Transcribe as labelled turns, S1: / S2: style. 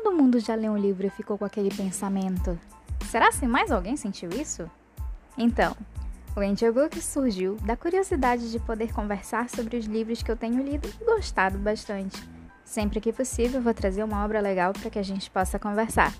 S1: todo mundo já leu um livro e ficou com aquele pensamento: será se mais alguém sentiu isso? Então, o Angel Book surgiu da curiosidade de poder conversar sobre os livros que eu tenho lido e gostado bastante. Sempre que possível, vou trazer uma obra legal para que a gente possa conversar.